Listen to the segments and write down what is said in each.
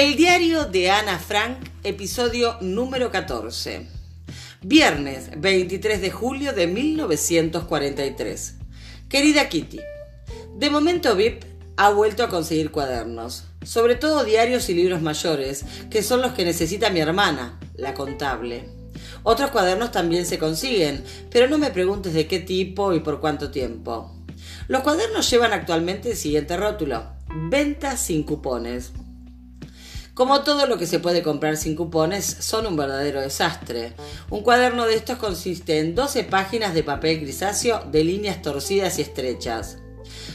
El diario de Ana Frank, episodio número 14. Viernes 23 de julio de 1943. Querida Kitty, de momento VIP ha vuelto a conseguir cuadernos, sobre todo diarios y libros mayores, que son los que necesita mi hermana, la contable. Otros cuadernos también se consiguen, pero no me preguntes de qué tipo y por cuánto tiempo. Los cuadernos llevan actualmente el siguiente rótulo, venta sin cupones. Como todo lo que se puede comprar sin cupones, son un verdadero desastre. Un cuaderno de estos consiste en 12 páginas de papel grisáceo de líneas torcidas y estrechas.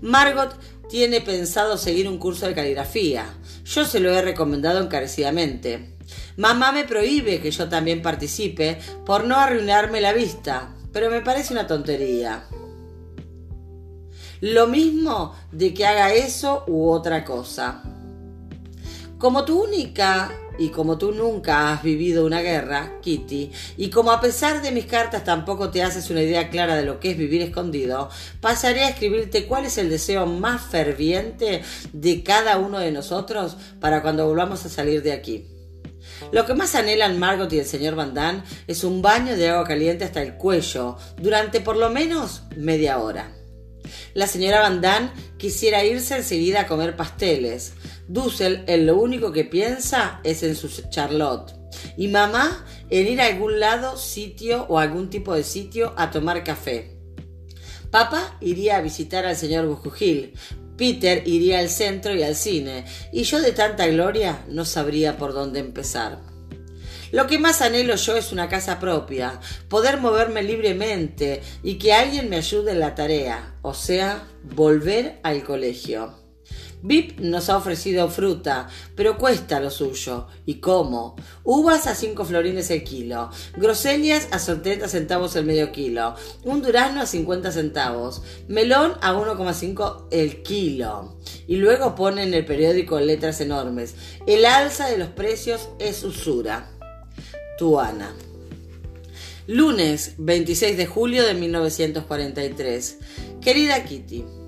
Margot tiene pensado seguir un curso de caligrafía. Yo se lo he recomendado encarecidamente. Mamá me prohíbe que yo también participe por no arruinarme la vista, pero me parece una tontería. Lo mismo de que haga eso u otra cosa. Como tu única y como tú nunca has vivido una guerra, Kitty, y como a pesar de mis cartas tampoco te haces una idea clara de lo que es vivir escondido, pasaré a escribirte cuál es el deseo más ferviente de cada uno de nosotros para cuando volvamos a salir de aquí. Lo que más anhelan Margot y el señor Van Damme es un baño de agua caliente hasta el cuello durante por lo menos media hora. La señora Van Damme quisiera irse enseguida a comer pasteles. Dussel en lo único que piensa es en su Charlotte. Y mamá en ir a algún lado, sitio o algún tipo de sitio a tomar café. Papá iría a visitar al señor Bujujil, Peter iría al centro y al cine, y yo de tanta gloria no sabría por dónde empezar. Lo que más anhelo yo es una casa propia, poder moverme libremente y que alguien me ayude en la tarea, o sea, volver al colegio. VIP nos ha ofrecido fruta, pero cuesta lo suyo. ¿Y cómo? Uvas a 5 florines el kilo, groselias a 70 centavos el medio kilo, un durazno a 50 centavos, melón a 1,5 el kilo. Y luego pone en el periódico letras enormes. El alza de los precios es usura. Tuana. Lunes 26 de julio de 1943. Querida Kitty.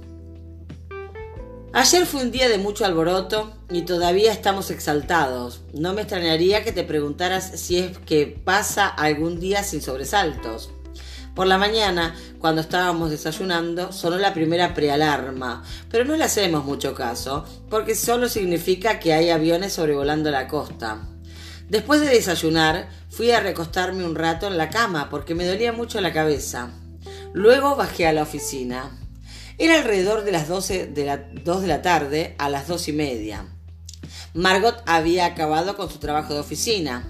Ayer fue un día de mucho alboroto y todavía estamos exaltados. No me extrañaría que te preguntaras si es que pasa algún día sin sobresaltos. Por la mañana, cuando estábamos desayunando, sonó la primera prealarma, pero no le hacemos mucho caso, porque solo significa que hay aviones sobrevolando la costa. Después de desayunar, fui a recostarme un rato en la cama porque me dolía mucho la cabeza. Luego bajé a la oficina. Era alrededor de las 12 de la, 2 de la tarde a las dos y media. Margot había acabado con su trabajo de oficina.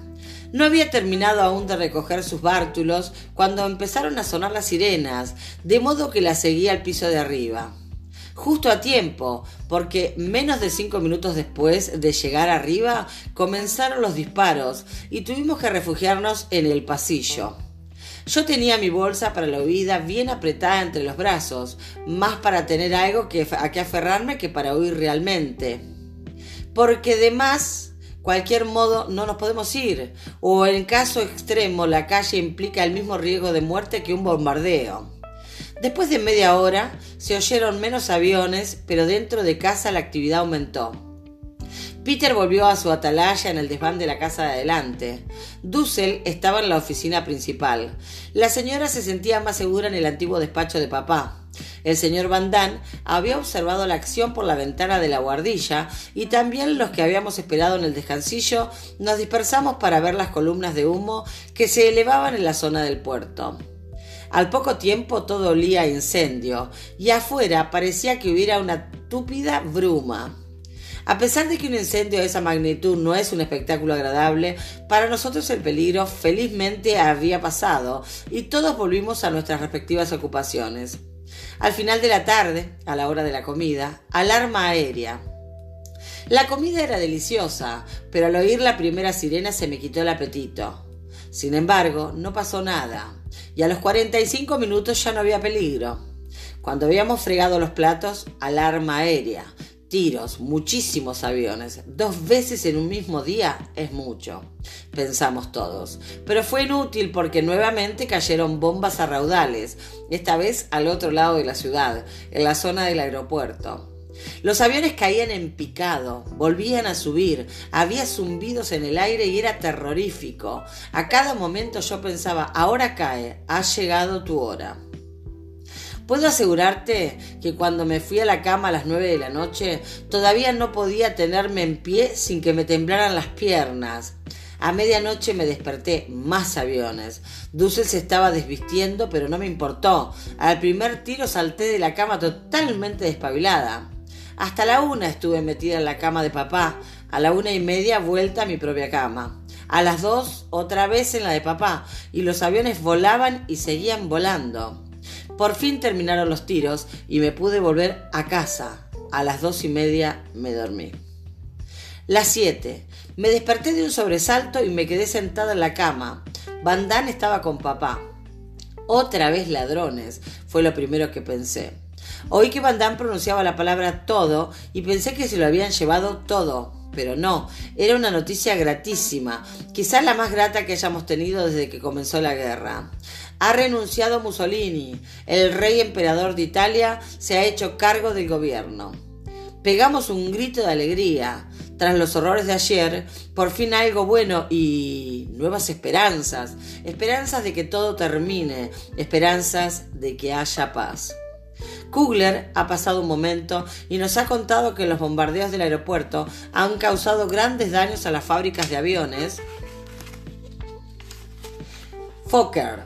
No había terminado aún de recoger sus bártulos cuando empezaron a sonar las sirenas, de modo que la seguía al piso de arriba. Justo a tiempo, porque menos de cinco minutos después de llegar arriba comenzaron los disparos y tuvimos que refugiarnos en el pasillo. Yo tenía mi bolsa para la huida bien apretada entre los brazos, más para tener algo a que aferrarme que para huir realmente. Porque de más, cualquier modo, no nos podemos ir, o en caso extremo la calle implica el mismo riesgo de muerte que un bombardeo. Después de media hora se oyeron menos aviones, pero dentro de casa la actividad aumentó. Peter volvió a su atalaya en el desván de la casa de adelante. Dussel estaba en la oficina principal. La señora se sentía más segura en el antiguo despacho de papá. El señor Van Damme había observado la acción por la ventana de la guardilla y también los que habíamos esperado en el descansillo nos dispersamos para ver las columnas de humo que se elevaban en la zona del puerto. Al poco tiempo todo olía a incendio y afuera parecía que hubiera una túpida bruma. A pesar de que un incendio de esa magnitud no es un espectáculo agradable, para nosotros el peligro felizmente había pasado y todos volvimos a nuestras respectivas ocupaciones. Al final de la tarde, a la hora de la comida, alarma aérea. La comida era deliciosa, pero al oír la primera sirena se me quitó el apetito. Sin embargo, no pasó nada, y a los 45 minutos ya no había peligro. Cuando habíamos fregado los platos, alarma aérea, tiros, muchísimos aviones, dos veces en un mismo día es mucho, pensamos todos. Pero fue inútil porque nuevamente cayeron bombas a raudales, esta vez al otro lado de la ciudad, en la zona del aeropuerto. Los aviones caían en picado, volvían a subir, había zumbidos en el aire y era terrorífico. A cada momento yo pensaba, ahora cae, ha llegado tu hora. Puedo asegurarte que cuando me fui a la cama a las nueve de la noche, todavía no podía tenerme en pie sin que me temblaran las piernas. A medianoche me desperté, más aviones. Dussel se estaba desvistiendo, pero no me importó. Al primer tiro salté de la cama totalmente despabilada. Hasta la una estuve metida en la cama de papá, a la una y media vuelta a mi propia cama. A las dos otra vez en la de papá, y los aviones volaban y seguían volando. Por fin terminaron los tiros y me pude volver a casa. A las dos y media me dormí. Las siete. Me desperté de un sobresalto y me quedé sentada en la cama. Van estaba con papá. Otra vez ladrones, fue lo primero que pensé. Oí que Van pronunciaba la palabra todo y pensé que se lo habían llevado todo. Pero no, era una noticia gratísima, quizás la más grata que hayamos tenido desde que comenzó la guerra. Ha renunciado Mussolini, el rey emperador de Italia se ha hecho cargo del gobierno. Pegamos un grito de alegría. Tras los horrores de ayer, por fin algo bueno y nuevas esperanzas. Esperanzas de que todo termine, esperanzas de que haya paz. Kugler ha pasado un momento y nos ha contado que los bombardeos del aeropuerto han causado grandes daños a las fábricas de aviones. Fokker.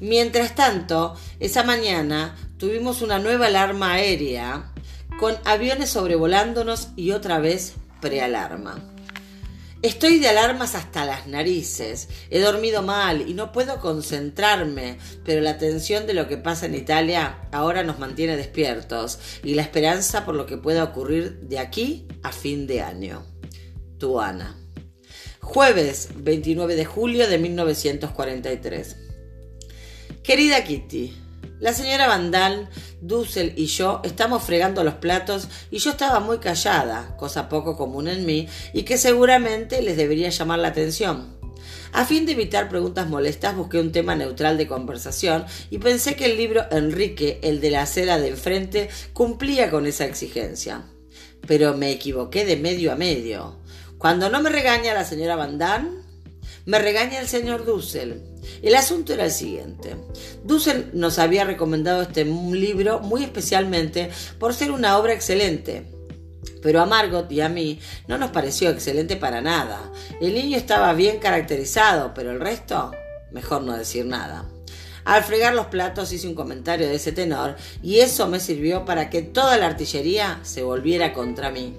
Mientras tanto, esa mañana tuvimos una nueva alarma aérea con aviones sobrevolándonos y otra vez prealarma. Estoy de alarmas hasta las narices, he dormido mal y no puedo concentrarme, pero la tensión de lo que pasa en Italia ahora nos mantiene despiertos y la esperanza por lo que pueda ocurrir de aquí a fin de año. Tu Ana. Jueves 29 de julio de 1943. Querida Kitty, la señora Vandal, Dussel y yo estamos fregando los platos y yo estaba muy callada, cosa poco común en mí y que seguramente les debería llamar la atención. A fin de evitar preguntas molestas, busqué un tema neutral de conversación y pensé que el libro Enrique, el de la acera de enfrente, cumplía con esa exigencia. Pero me equivoqué de medio a medio. Cuando no me regaña la señora Van me regaña el señor Dussel. El asunto era el siguiente. Dussel nos había recomendado este libro muy especialmente por ser una obra excelente. Pero a Margot y a mí no nos pareció excelente para nada. El niño estaba bien caracterizado, pero el resto, mejor no decir nada. Al fregar los platos hice un comentario de ese tenor y eso me sirvió para que toda la artillería se volviera contra mí.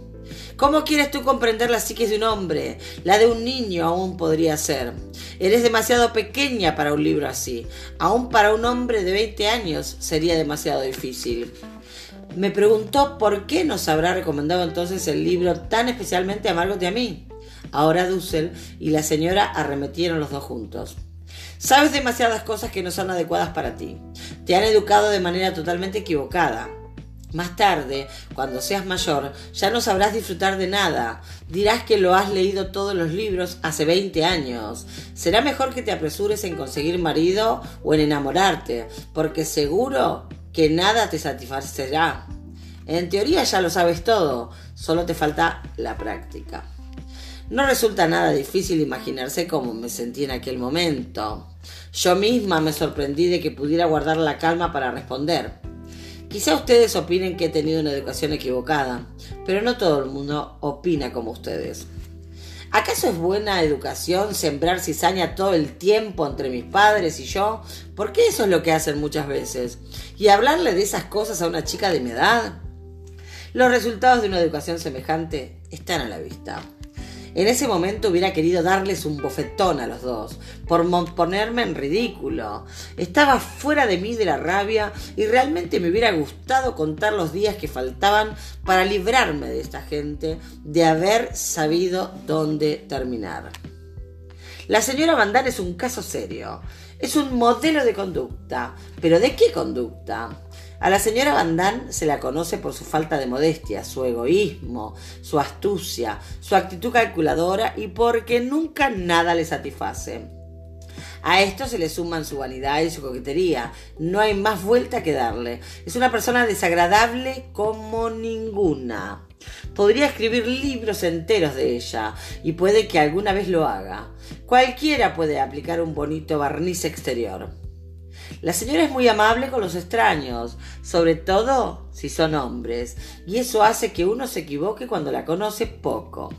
¿Cómo quieres tú comprender la psique de un hombre? La de un niño aún podría ser. Eres demasiado pequeña para un libro así. Aún para un hombre de 20 años sería demasiado difícil. Me preguntó por qué nos habrá recomendado entonces el libro tan especialmente a Margot a mí. Ahora Dussel y la señora arremetieron los dos juntos. Sabes demasiadas cosas que no son adecuadas para ti. Te han educado de manera totalmente equivocada. Más tarde, cuando seas mayor, ya no sabrás disfrutar de nada. Dirás que lo has leído todos los libros hace 20 años. Será mejor que te apresures en conseguir marido o en enamorarte, porque seguro que nada te satisfacerá. En teoría ya lo sabes todo, solo te falta la práctica. No resulta nada difícil imaginarse cómo me sentí en aquel momento. Yo misma me sorprendí de que pudiera guardar la calma para responder. Quizá ustedes opinen que he tenido una educación equivocada, pero no todo el mundo opina como ustedes. ¿Acaso es buena educación sembrar cizaña todo el tiempo entre mis padres y yo? Porque eso es lo que hacen muchas veces. ¿Y hablarle de esas cosas a una chica de mi edad? Los resultados de una educación semejante están a la vista. En ese momento hubiera querido darles un bofetón a los dos, por ponerme en ridículo. Estaba fuera de mí de la rabia y realmente me hubiera gustado contar los días que faltaban para librarme de esta gente, de haber sabido dónde terminar. La señora Vandal es un caso serio. Es un modelo de conducta. ¿Pero de qué conducta? A la señora Van se la conoce por su falta de modestia, su egoísmo, su astucia, su actitud calculadora y porque nunca nada le satisface. A esto se le suman su vanidad y su coquetería. No hay más vuelta que darle. Es una persona desagradable como ninguna. Podría escribir libros enteros de ella y puede que alguna vez lo haga. Cualquiera puede aplicar un bonito barniz exterior. La señora es muy amable con los extraños, sobre todo si son hombres, y eso hace que uno se equivoque cuando la conoce poco.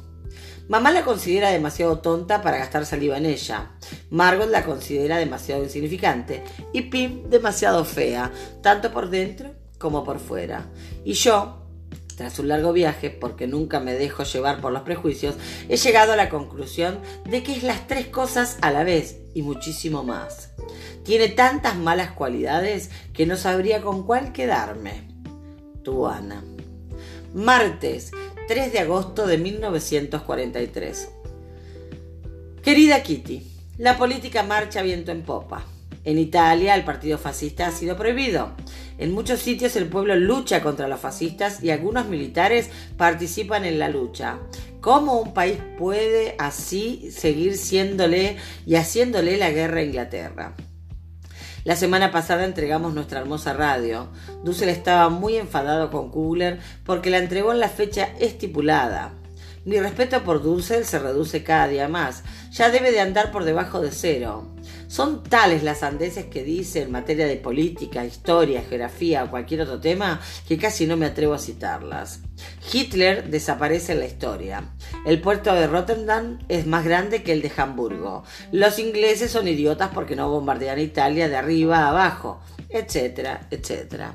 Mamá la considera demasiado tonta para gastar saliva en ella. Margot la considera demasiado insignificante y Pim demasiado fea, tanto por dentro como por fuera. Y yo, tras un largo viaje, porque nunca me dejo llevar por los prejuicios, he llegado a la conclusión de que es las tres cosas a la vez y muchísimo más. Tiene tantas malas cualidades que no sabría con cuál quedarme. Tu Ana. Martes 3 de agosto de 1943. Querida Kitty, la política marcha viento en popa. En Italia el partido fascista ha sido prohibido. En muchos sitios el pueblo lucha contra los fascistas y algunos militares participan en la lucha. ¿Cómo un país puede así seguir siéndole y haciéndole la guerra a Inglaterra? La semana pasada entregamos nuestra hermosa radio. Dussel estaba muy enfadado con Kugler porque la entregó en la fecha estipulada. Mi respeto por Dussel se reduce cada día más. Ya debe de andar por debajo de cero. Son tales las andeses que dice en materia de política, historia, geografía o cualquier otro tema que casi no me atrevo a citarlas. Hitler desaparece en la historia. El puerto de Rotterdam es más grande que el de Hamburgo. Los ingleses son idiotas porque no bombardean Italia de arriba a abajo, etcétera, etcétera.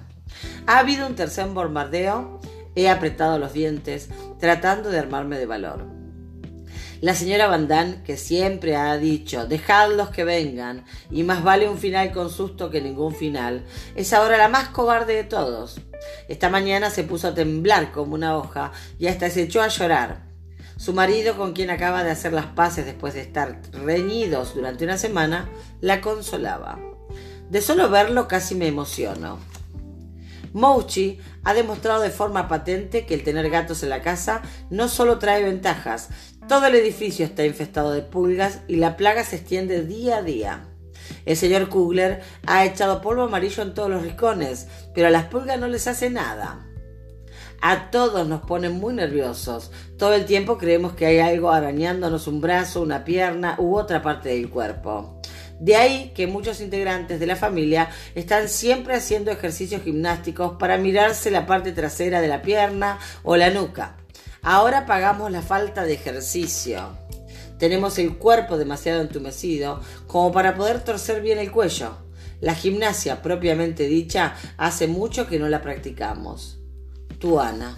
Ha habido un tercer bombardeo. He apretado los dientes tratando de armarme de valor. La señora Van que siempre ha dicho, dejadlos que vengan, y más vale un final con susto que ningún final, es ahora la más cobarde de todos. Esta mañana se puso a temblar como una hoja y hasta se echó a llorar. Su marido, con quien acaba de hacer las paces después de estar reñidos durante una semana, la consolaba. De solo verlo casi me emociono. Mouchi ha demostrado de forma patente que el tener gatos en la casa no solo trae ventajas, todo el edificio está infestado de pulgas y la plaga se extiende día a día. El señor Kugler ha echado polvo amarillo en todos los rincones, pero a las pulgas no les hace nada. A todos nos ponen muy nerviosos. Todo el tiempo creemos que hay algo arañándonos un brazo, una pierna u otra parte del cuerpo. De ahí que muchos integrantes de la familia están siempre haciendo ejercicios gimnásticos para mirarse la parte trasera de la pierna o la nuca. Ahora pagamos la falta de ejercicio. Tenemos el cuerpo demasiado entumecido como para poder torcer bien el cuello. La gimnasia propiamente dicha hace mucho que no la practicamos. Tu Ana.